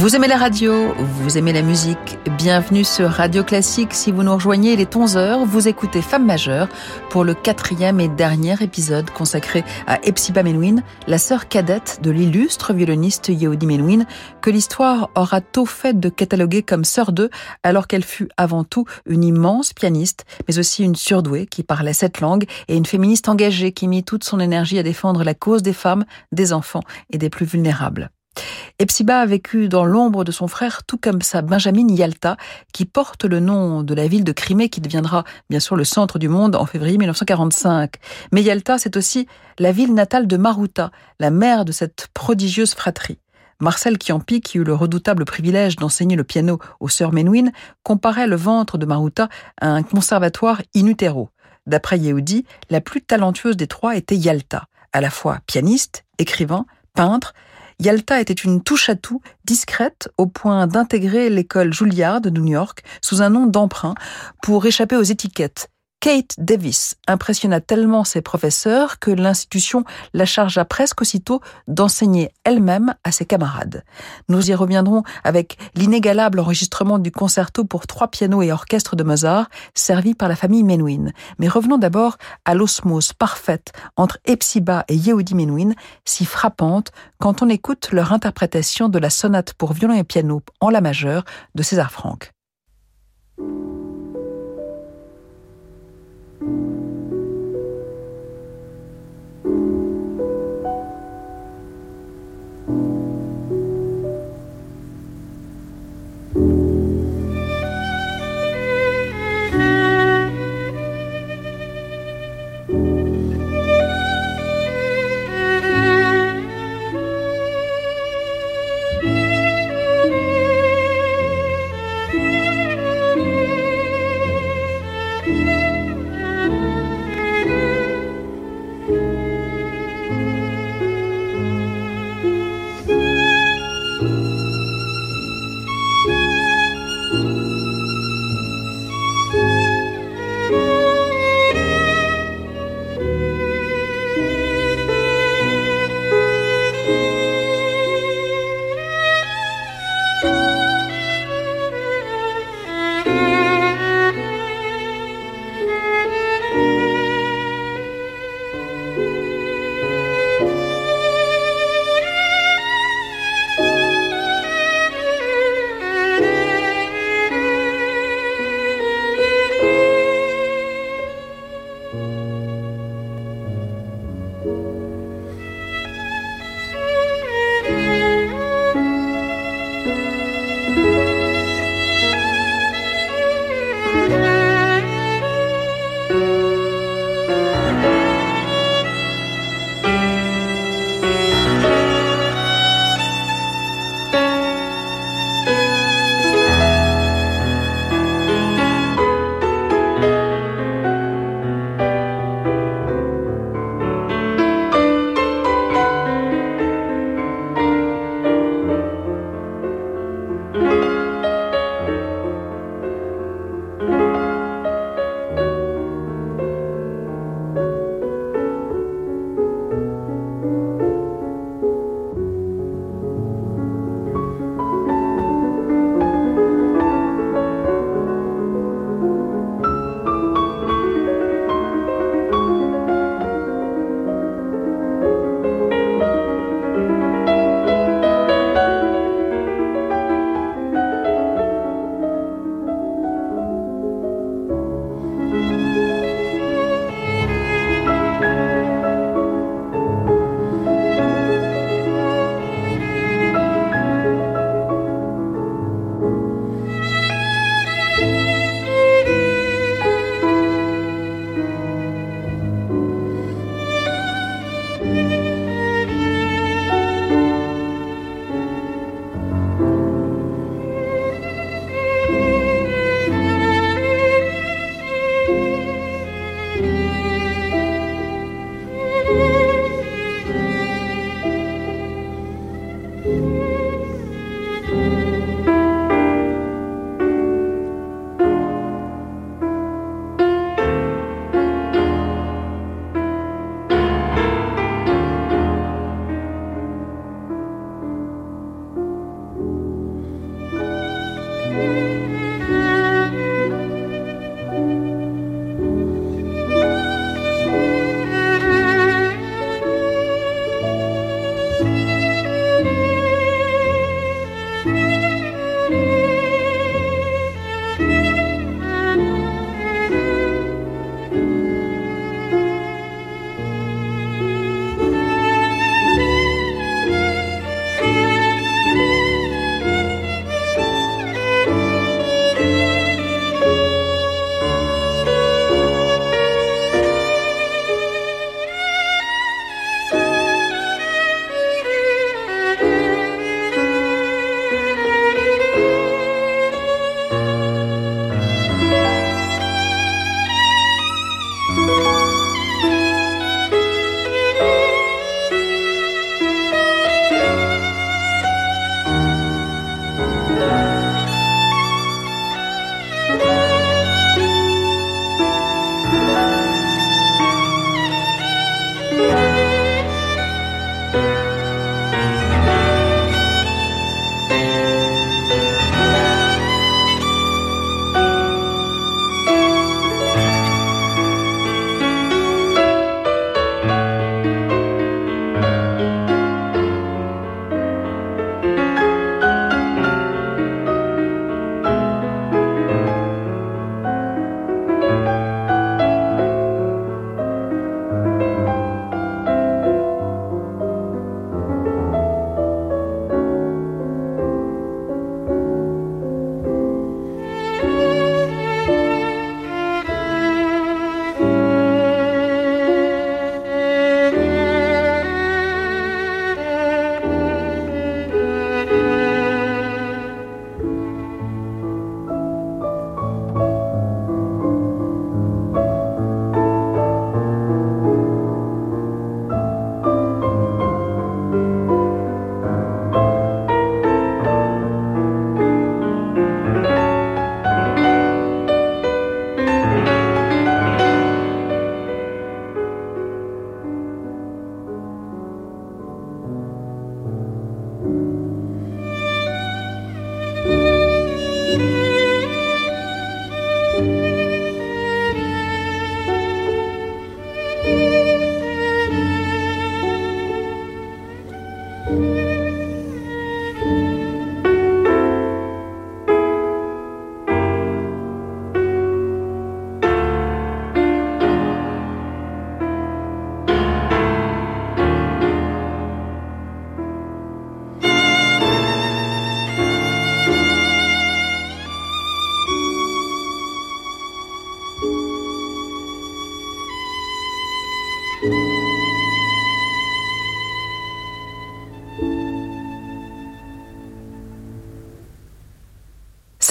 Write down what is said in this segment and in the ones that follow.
Vous aimez la radio, vous aimez la musique, bienvenue sur Radio Classique. Si vous nous rejoignez, il est 11h, vous écoutez Femme majeure pour le quatrième et dernier épisode consacré à Epsiba Menouin, la sœur cadette de l'illustre violoniste Yehudi Menouin, que l'histoire aura tôt fait de cataloguer comme sœur d'eux, alors qu'elle fut avant tout une immense pianiste, mais aussi une surdouée qui parlait cette langue et une féministe engagée qui mit toute son énergie à défendre la cause des femmes, des enfants et des plus vulnérables. Epsiba a vécu dans l'ombre de son frère, tout comme sa Benjamin Yalta, qui porte le nom de la ville de Crimée, qui deviendra bien sûr le centre du monde en février 1945. Mais Yalta, c'est aussi la ville natale de Maruta, la mère de cette prodigieuse fratrie. Marcel Chiampi, qui eut le redoutable privilège d'enseigner le piano aux sœurs Menouin, comparait le ventre de Maruta à un conservatoire in utero. D'après Yehudi, la plus talentueuse des trois était Yalta, à la fois pianiste, écrivain, peintre, Yalta était une touche-à-tout discrète au point d'intégrer l'école Juilliard de New York sous un nom d'emprunt pour échapper aux étiquettes Kate Davis impressionna tellement ses professeurs que l'institution la chargea presque aussitôt d'enseigner elle-même à ses camarades. Nous y reviendrons avec l'inégalable enregistrement du concerto pour trois pianos et orchestre de Mozart, servi par la famille Menuhin. Mais revenons d'abord à l'osmose parfaite entre Epsiba et Yehudi Menuhin, si frappante quand on écoute leur interprétation de la sonate pour violon et piano en la majeure de César Franck.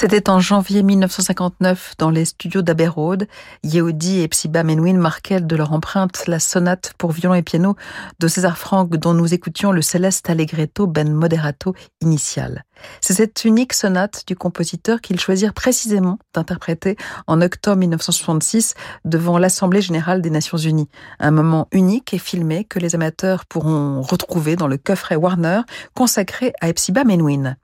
C'était en janvier 1959 dans les studios d'Abbey Road. Yehudi et Psiba Menouin marquaient de leur empreinte la sonate pour violon et piano de César Franck dont nous écoutions le céleste allegretto ben moderato initial. C'est cette unique sonate du compositeur qu'ils choisirent précisément d'interpréter en octobre 1966 devant l'Assemblée générale des Nations unies. Un moment unique et filmé que les amateurs pourront retrouver dans le coffret Warner consacré à Epsiba Menouin.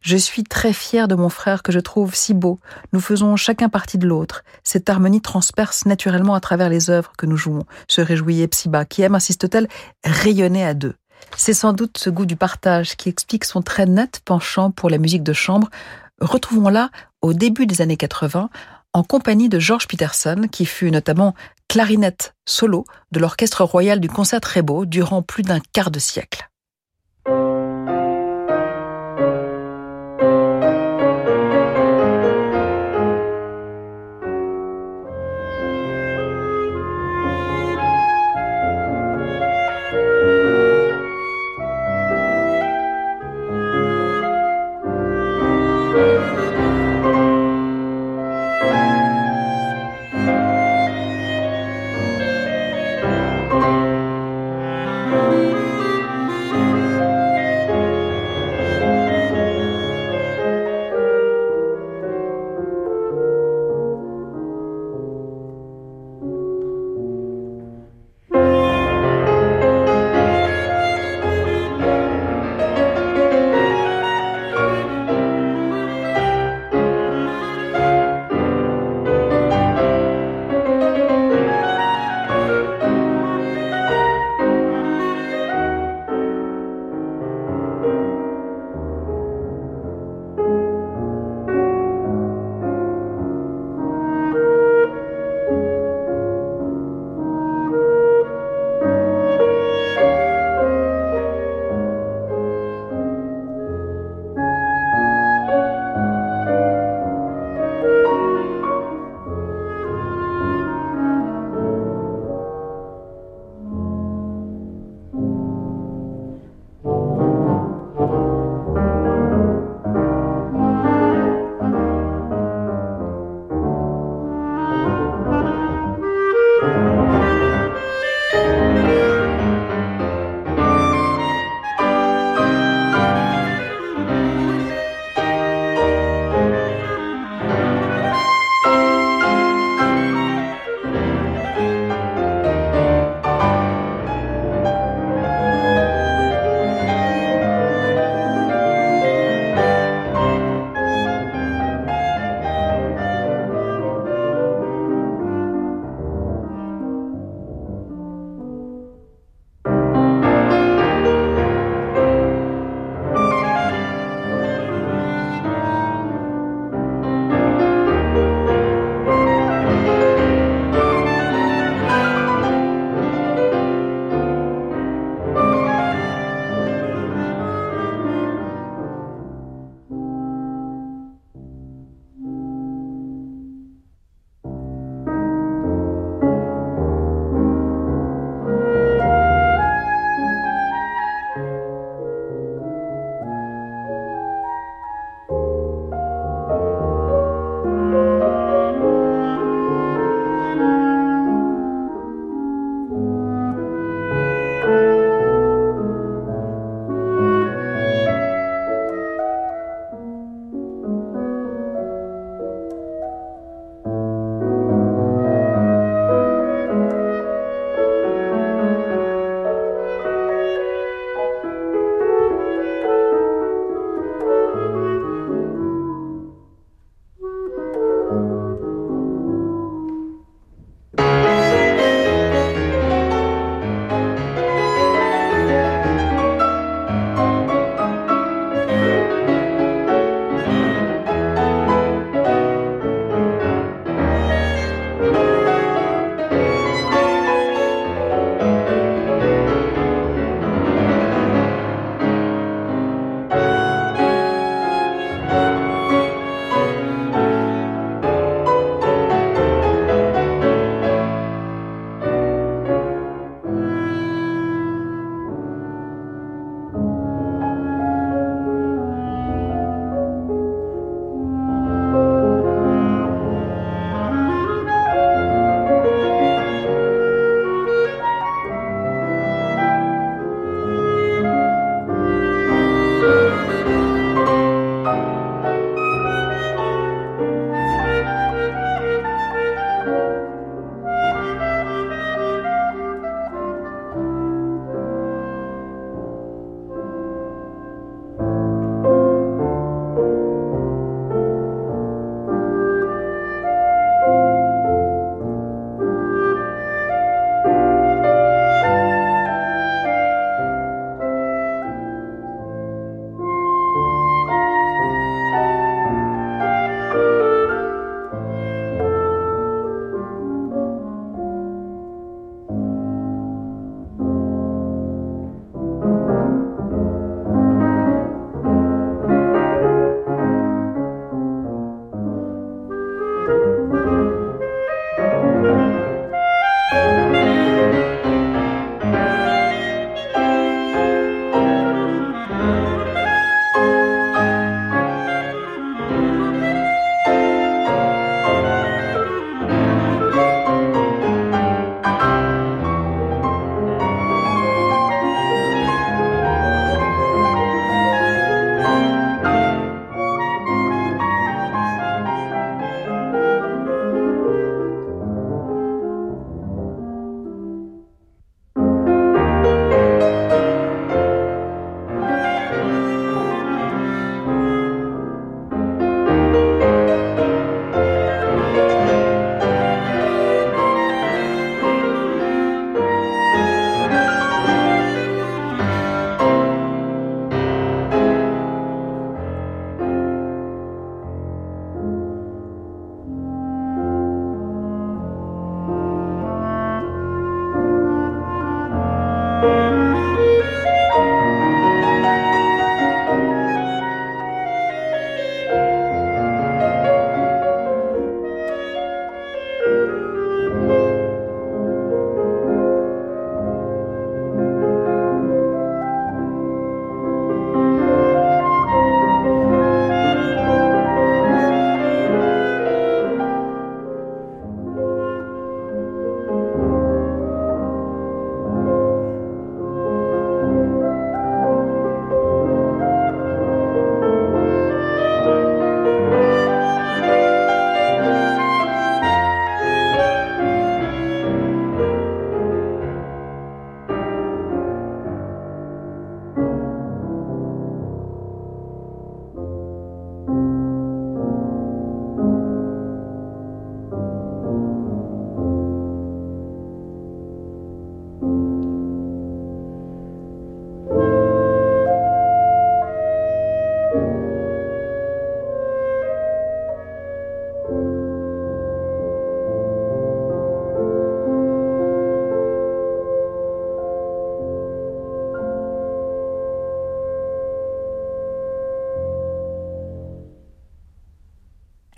Je suis très fière de mon frère que je trouve si beau. Nous faisons chacun partie de l'autre. Cette harmonie transperce naturellement à travers les œuvres que nous jouons, se réjouit Epsiba, qui aime, insiste-t-elle, rayonner à deux. C'est sans doute ce goût du partage qui explique son très net penchant pour la musique de chambre. Retrouvons-la au début des années 80 en compagnie de George Peterson, qui fut notamment clarinette solo de l'Orchestre royal du Concert Très Beau durant plus d'un quart de siècle.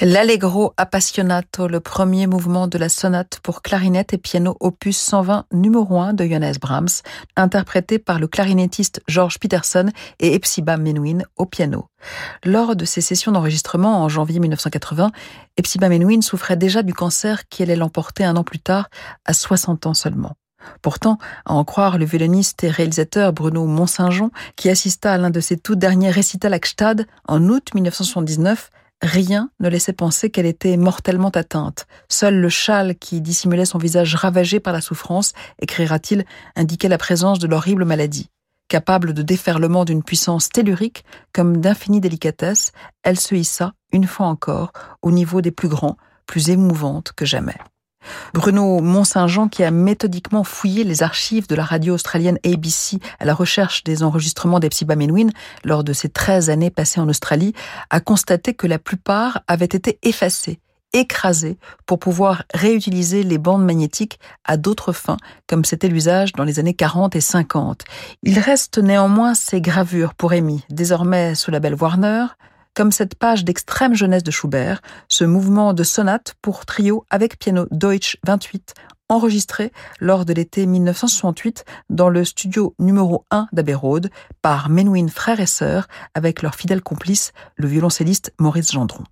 L'Allegro Appassionato, le premier mouvement de la sonate pour clarinette et piano opus 120 numéro 1 de Johannes Brahms, interprété par le clarinettiste George Peterson et Epsiba Menuhin au piano. Lors de ces sessions d'enregistrement en janvier 1980, Epsiba Menuhin souffrait déjà du cancer qui allait l'emporter un an plus tard, à 60 ans seulement. Pourtant, à en croire le violoniste et réalisateur Bruno Mont-Saint-Jean, qui assista à l'un de ses tout derniers récitals à Gstad en août 1979, Rien ne laissait penser qu'elle était mortellement atteinte. Seul le châle qui dissimulait son visage ravagé par la souffrance, écrira-t-il, indiquait la présence de l'horrible maladie. Capable de déferlement d'une puissance tellurique comme d'infinie délicatesse, elle se hissa, une fois encore, au niveau des plus grands, plus émouvantes que jamais. Bruno Mont-Saint-Jean, qui a méthodiquement fouillé les archives de la radio australienne ABC à la recherche des enregistrements d'Epsiba Menuhin lors de ses 13 années passées en Australie, a constaté que la plupart avaient été effacés, écrasés, pour pouvoir réutiliser les bandes magnétiques à d'autres fins, comme c'était l'usage dans les années 40 et 50. Il reste néanmoins ces gravures pour Amy, désormais sous la belle Warner, comme cette page d'extrême jeunesse de Schubert, ce mouvement de sonate pour trio avec piano Deutsch 28, enregistré lors de l'été 1968 dans le studio numéro 1 d'Abbey par Menuhin frère et sœur avec leur fidèle complice, le violoncelliste Maurice Gendron.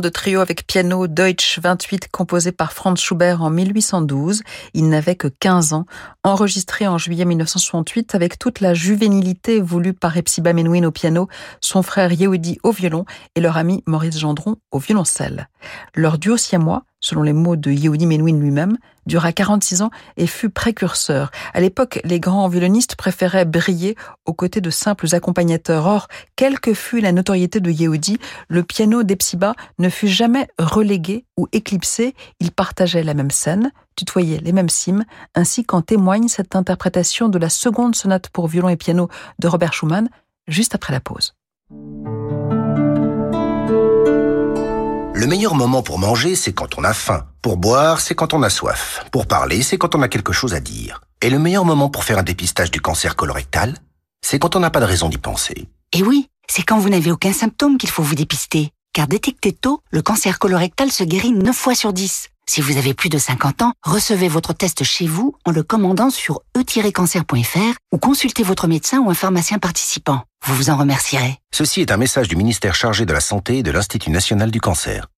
De trio avec piano Deutsch 28 composé par Franz Schubert en 1812. Il n'avait que 15 ans, enregistré en juillet 1968 avec toute la juvénilité voulue par Epsiba Menuhin au piano, son frère Yehudi au violon et leur ami Maurice Gendron au violoncelle. Leur duo siamois selon les mots de Yehudi Menuhin lui-même, dura 46 ans et fut précurseur. À l'époque, les grands violonistes préféraient briller aux côtés de simples accompagnateurs. Or, quelle que fût la notoriété de Yehudi, le piano d'Epsiba ne fut jamais relégué ou éclipsé. Il partageait la même scène, tutoyait les mêmes cimes, ainsi qu'en témoigne cette interprétation de la seconde sonate pour violon et piano de Robert Schumann, juste après la pause. Le meilleur moment pour manger, c'est quand on a faim. Pour boire, c'est quand on a soif. Pour parler, c'est quand on a quelque chose à dire. Et le meilleur moment pour faire un dépistage du cancer colorectal, c'est quand on n'a pas de raison d'y penser. Et oui, c'est quand vous n'avez aucun symptôme qu'il faut vous dépister. Car détecté tôt, le cancer colorectal se guérit 9 fois sur 10. Si vous avez plus de 50 ans, recevez votre test chez vous en le commandant sur e-cancer.fr ou consultez votre médecin ou un pharmacien participant. Vous vous en remercierez. Ceci est un message du ministère chargé de la Santé et de l'Institut national du cancer.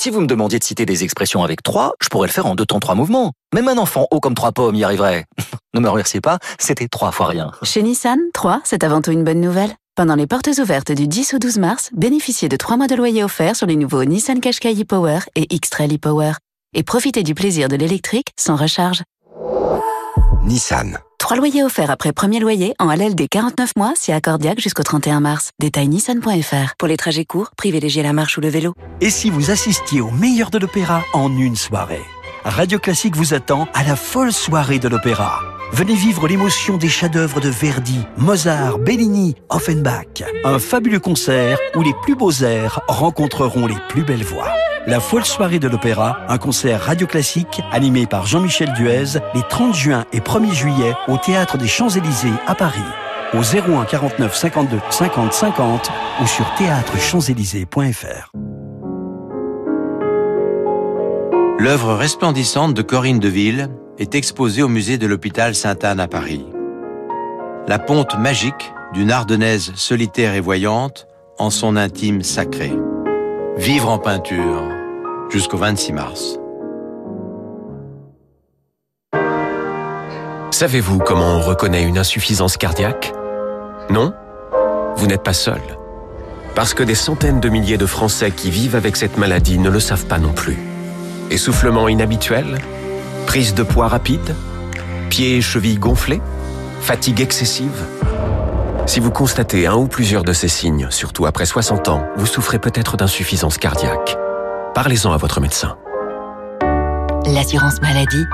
Si vous me demandiez de citer des expressions avec trois, je pourrais le faire en deux temps, trois mouvements. Même un enfant haut comme trois pommes y arriverait. ne me remerciez pas, c'était trois fois rien. Chez Nissan, 3, c'est avant tout une bonne nouvelle. Pendant les portes ouvertes du 10 au 12 mars, bénéficiez de trois mois de loyer offert sur les nouveaux Nissan Qashqai e-Power et X-Trail e-Power. Et profitez du plaisir de l'électrique sans recharge. Nissan. Trois loyers offerts après premier loyer en des 49 mois si accordiaque jusqu'au 31 mars. Détail nissan.fr. Pour les trajets courts, privilégiez la marche ou le vélo. Et si vous assistiez au meilleur de l'opéra en une soirée? Radio Classique vous attend à la folle soirée de l'opéra. Venez vivre l'émotion des chefs-d'œuvre de Verdi, Mozart, Bellini, Offenbach. Un fabuleux concert où les plus beaux airs rencontreront les plus belles voix. La folle soirée de l'opéra, un concert radio classique animé par Jean-Michel Duez les 30 juin et 1er juillet au Théâtre des Champs-Élysées à Paris. Au 01 49 52 50 50 ou sur théâtrechamps-élysées.fr. L'œuvre resplendissante de Corinne Deville est exposée au musée de l'hôpital Sainte-Anne à Paris. La ponte magique d'une ardennaise solitaire et voyante en son intime sacré. Vivre en peinture jusqu'au 26 mars. Savez-vous comment on reconnaît une insuffisance cardiaque? Non? Vous n'êtes pas seul. Parce que des centaines de milliers de Français qui vivent avec cette maladie ne le savent pas non plus. Essoufflement inhabituel? Prise de poids rapide? Pieds et chevilles gonflés? Fatigue excessive? Si vous constatez un ou plusieurs de ces signes, surtout après 60 ans, vous souffrez peut-être d'insuffisance cardiaque. Parlez-en à votre médecin. L'assurance maladie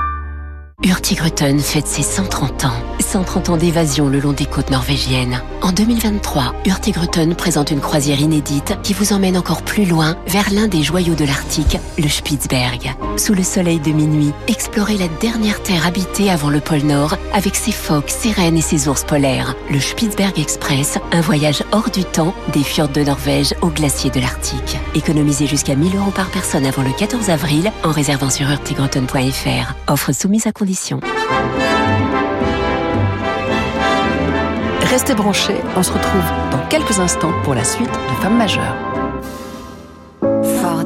Hurtigruten fête ses 130 ans. 130 ans d'évasion le long des côtes norvégiennes. En 2023, Hurtigruten présente une croisière inédite qui vous emmène encore plus loin vers l'un des joyaux de l'Arctique, le Spitzberg. Sous le soleil de minuit, explorez la dernière terre habitée avant le pôle Nord avec ses phoques, ses rennes et ses ours polaires. Le Spitzberg Express, un voyage hors du temps des fjords de Norvège aux glaciers de l'Arctique. Économisez jusqu'à 1000 euros par personne avant le 14 avril en réservant sur hurtigruten.fr. Offre soumise à condition. Restez branchés, on se retrouve dans quelques instants pour la suite de Femmes majeures. Ford.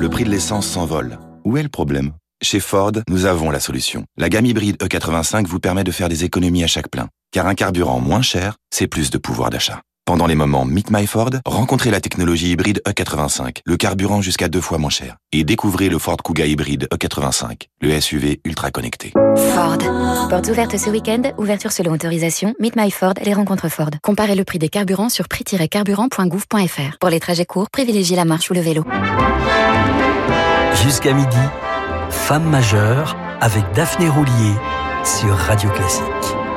Le prix de l'essence s'envole. Où est le problème? Chez Ford, nous avons la solution. La gamme hybride E85 vous permet de faire des économies à chaque plein. Car un carburant moins cher, c'est plus de pouvoir d'achat. Pendant les moments Meet My Ford, rencontrez la technologie hybride E85, le carburant jusqu'à deux fois moins cher. Et découvrez le Ford Kuga hybride E85, le SUV ultra connecté. Ford. Portes ouvertes ce week-end, ouverture selon autorisation, Meet My Ford, les rencontres Ford. Comparez le prix des carburants sur prix-carburant.gouv.fr. Pour les trajets courts, privilégiez la marche ou le vélo. Jusqu'à midi, Femme majeure avec Daphné Roulier sur Radio Classique.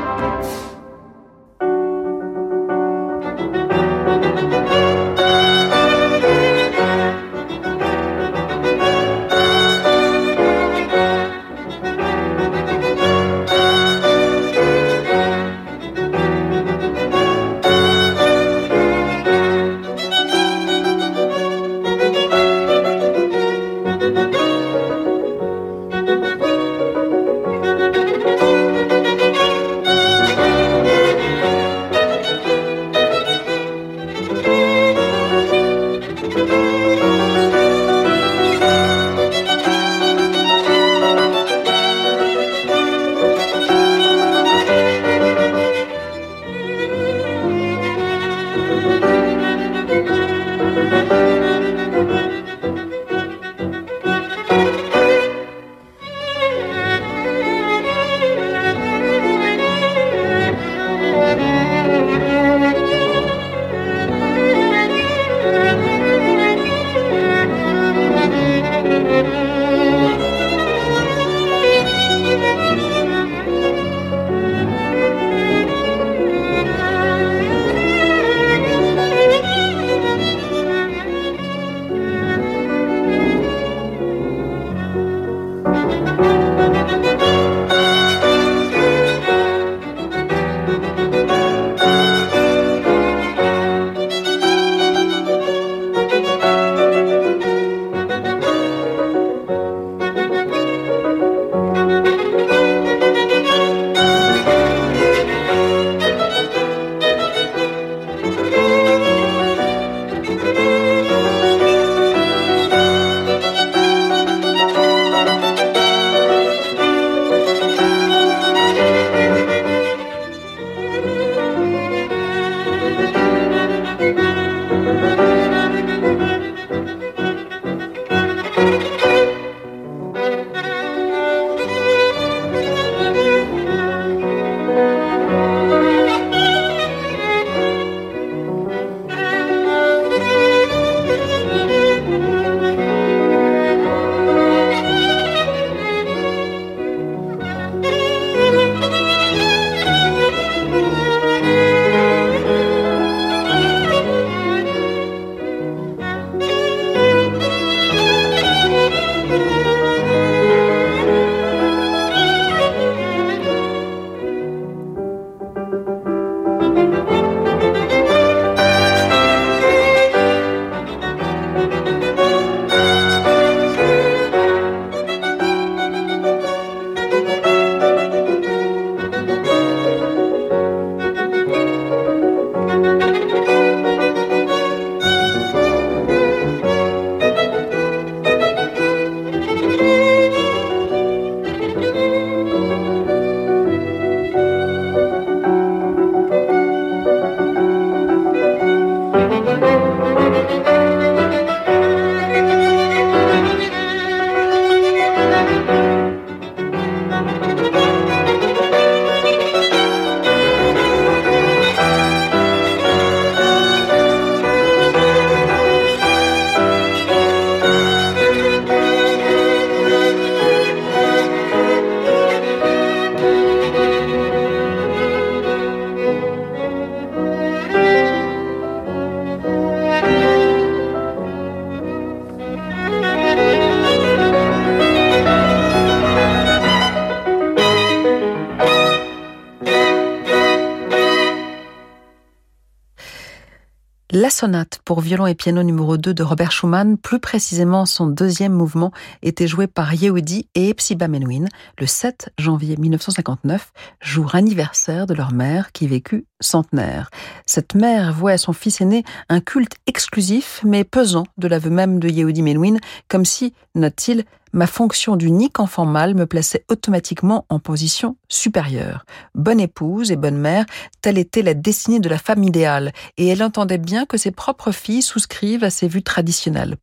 Pour violon et piano numéro 2 de Robert Schumann, plus précisément son deuxième mouvement, était joué par Yehudi et Epsiba Menuhin le 7 janvier 1959, jour anniversaire de leur mère qui vécut centenaire. Cette mère voit à son fils aîné un culte exclusif mais pesant de l'aveu même de Yehudi Menuhin, comme si, note-t-il, ma fonction d'unique enfant mâle me plaçait automatiquement en position supérieure. Bonne épouse et bonne mère, telle était la destinée de la femme idéale, et elle entendait bien que ses propres filles souscrivent à ces vues traditionnelles.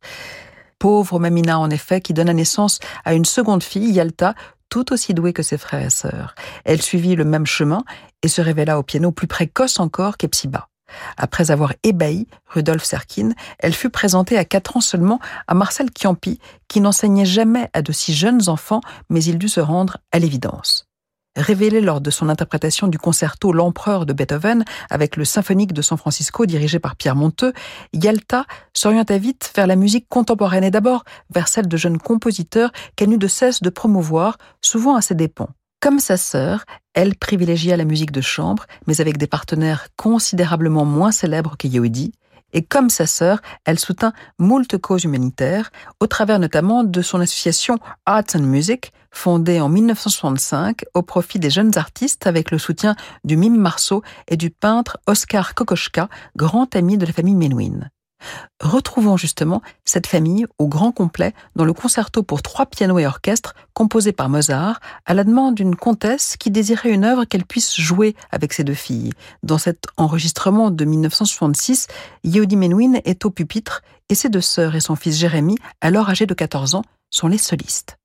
Pauvre Mamina, en effet, qui donna naissance à une seconde fille, Yalta, tout aussi douée que ses frères et sœurs. Elle suivit le même chemin et se révéla au piano plus précoce encore qu'Epsiba. Après avoir ébahi Rudolf Serkin, elle fut présentée à quatre ans seulement à Marcel Chiampi, qui n'enseignait jamais à de si jeunes enfants, mais il dut se rendre à l'évidence. Révélée lors de son interprétation du concerto L'Empereur de Beethoven avec le symphonique de San Francisco dirigé par Pierre Monteux, Yalta s'orienta vite vers la musique contemporaine et d'abord vers celle de jeunes compositeurs qu'elle n'eut de cesse de promouvoir, souvent à ses dépens. Comme sa sœur, elle privilégia la musique de chambre, mais avec des partenaires considérablement moins célèbres que Yehudi, et comme sa sœur, elle soutint moult causes humanitaires, au travers notamment de son association Arts and Music, fondée en 1965 au profit des jeunes artistes avec le soutien du mime Marceau et du peintre Oscar Kokoschka, grand ami de la famille Menuhin. Retrouvons justement cette famille au grand complet dans le concerto pour trois pianos et orchestre composé par Mozart à la demande d'une comtesse qui désirait une œuvre qu'elle puisse jouer avec ses deux filles. Dans cet enregistrement de 1966, Yehudi Menuhin est au pupitre et ses deux sœurs et son fils Jérémy, alors âgé de 14 ans, sont les solistes.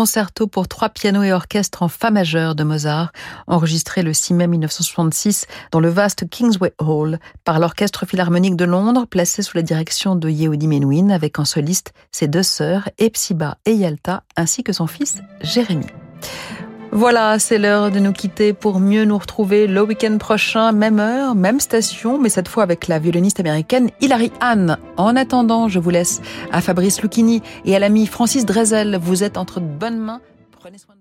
Concerto pour trois pianos et orchestre en fa majeur de Mozart, enregistré le 6 mai 1966 dans le vaste Kingsway Hall par l'Orchestre Philharmonique de Londres, placé sous la direction de Yehudi Menuhin, avec en soliste ses deux sœurs, Epsiba et Yalta, ainsi que son fils Jérémy. Voilà, c'est l'heure de nous quitter pour mieux nous retrouver le week-end prochain, même heure, même station, mais cette fois avec la violoniste américaine Hilary Ann. En attendant, je vous laisse à Fabrice Lucchini et à l'ami Francis Drezel. Vous êtes entre de bonnes mains. Prenez soin de